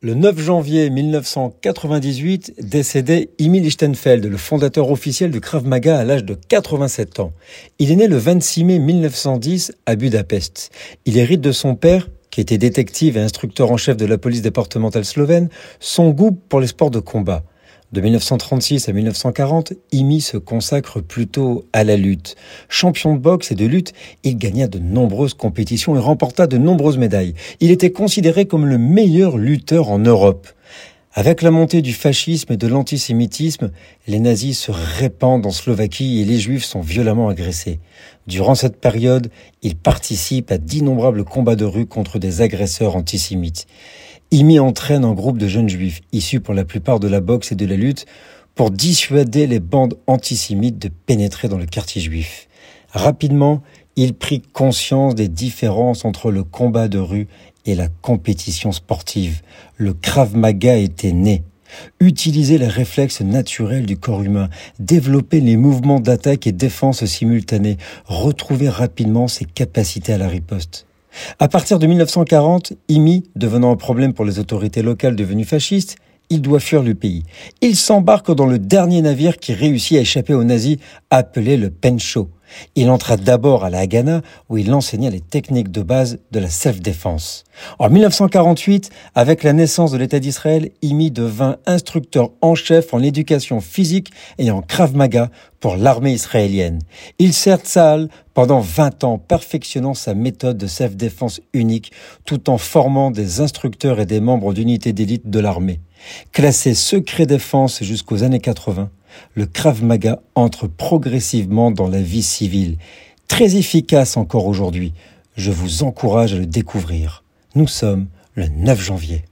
Le 9 janvier 1998 décédait Emil Lichtenfeld, le fondateur officiel du Krav Maga à l'âge de 87 ans. Il est né le 26 mai 1910 à Budapest. Il hérite de son père, qui était détective et instructeur en chef de la police départementale slovène, son goût pour les sports de combat. De 1936 à 1940, Imi se consacre plutôt à la lutte. Champion de boxe et de lutte, il gagna de nombreuses compétitions et remporta de nombreuses médailles. Il était considéré comme le meilleur lutteur en Europe. Avec la montée du fascisme et de l'antisémitisme, les nazis se répandent en Slovaquie et les juifs sont violemment agressés. Durant cette période, il participe à d'innombrables combats de rue contre des agresseurs antisémites. Imi entraîne un groupe de jeunes juifs, issus pour la plupart de la boxe et de la lutte, pour dissuader les bandes antisémites de pénétrer dans le quartier juif. Rapidement, il prit conscience des différences entre le combat de rue et la compétition sportive. Le Krav Maga était né. Utiliser les réflexes naturels du corps humain, développer les mouvements d'attaque et défense simultanés, retrouver rapidement ses capacités à la riposte. À partir de 1940, IMI, devenant un problème pour les autorités locales devenues fascistes, il doit fuir le pays. Il s'embarque dans le dernier navire qui réussit à échapper aux nazis, appelé le Pencho. Il entra d'abord à la Haganah où il enseigna les techniques de base de la self-défense. En 1948, avec la naissance de l'État d'Israël, Imi devint instructeur en chef en éducation physique et en Krav Maga pour l'armée israélienne. Il sert Tzahal pendant 20 ans, perfectionnant sa méthode de self-défense unique tout en formant des instructeurs et des membres d'unités d'élite de l'armée. Classé secret défense jusqu'aux années 80, le Krav Maga entre progressivement dans la vie civile, très efficace encore aujourd'hui. Je vous encourage à le découvrir. Nous sommes le 9 janvier.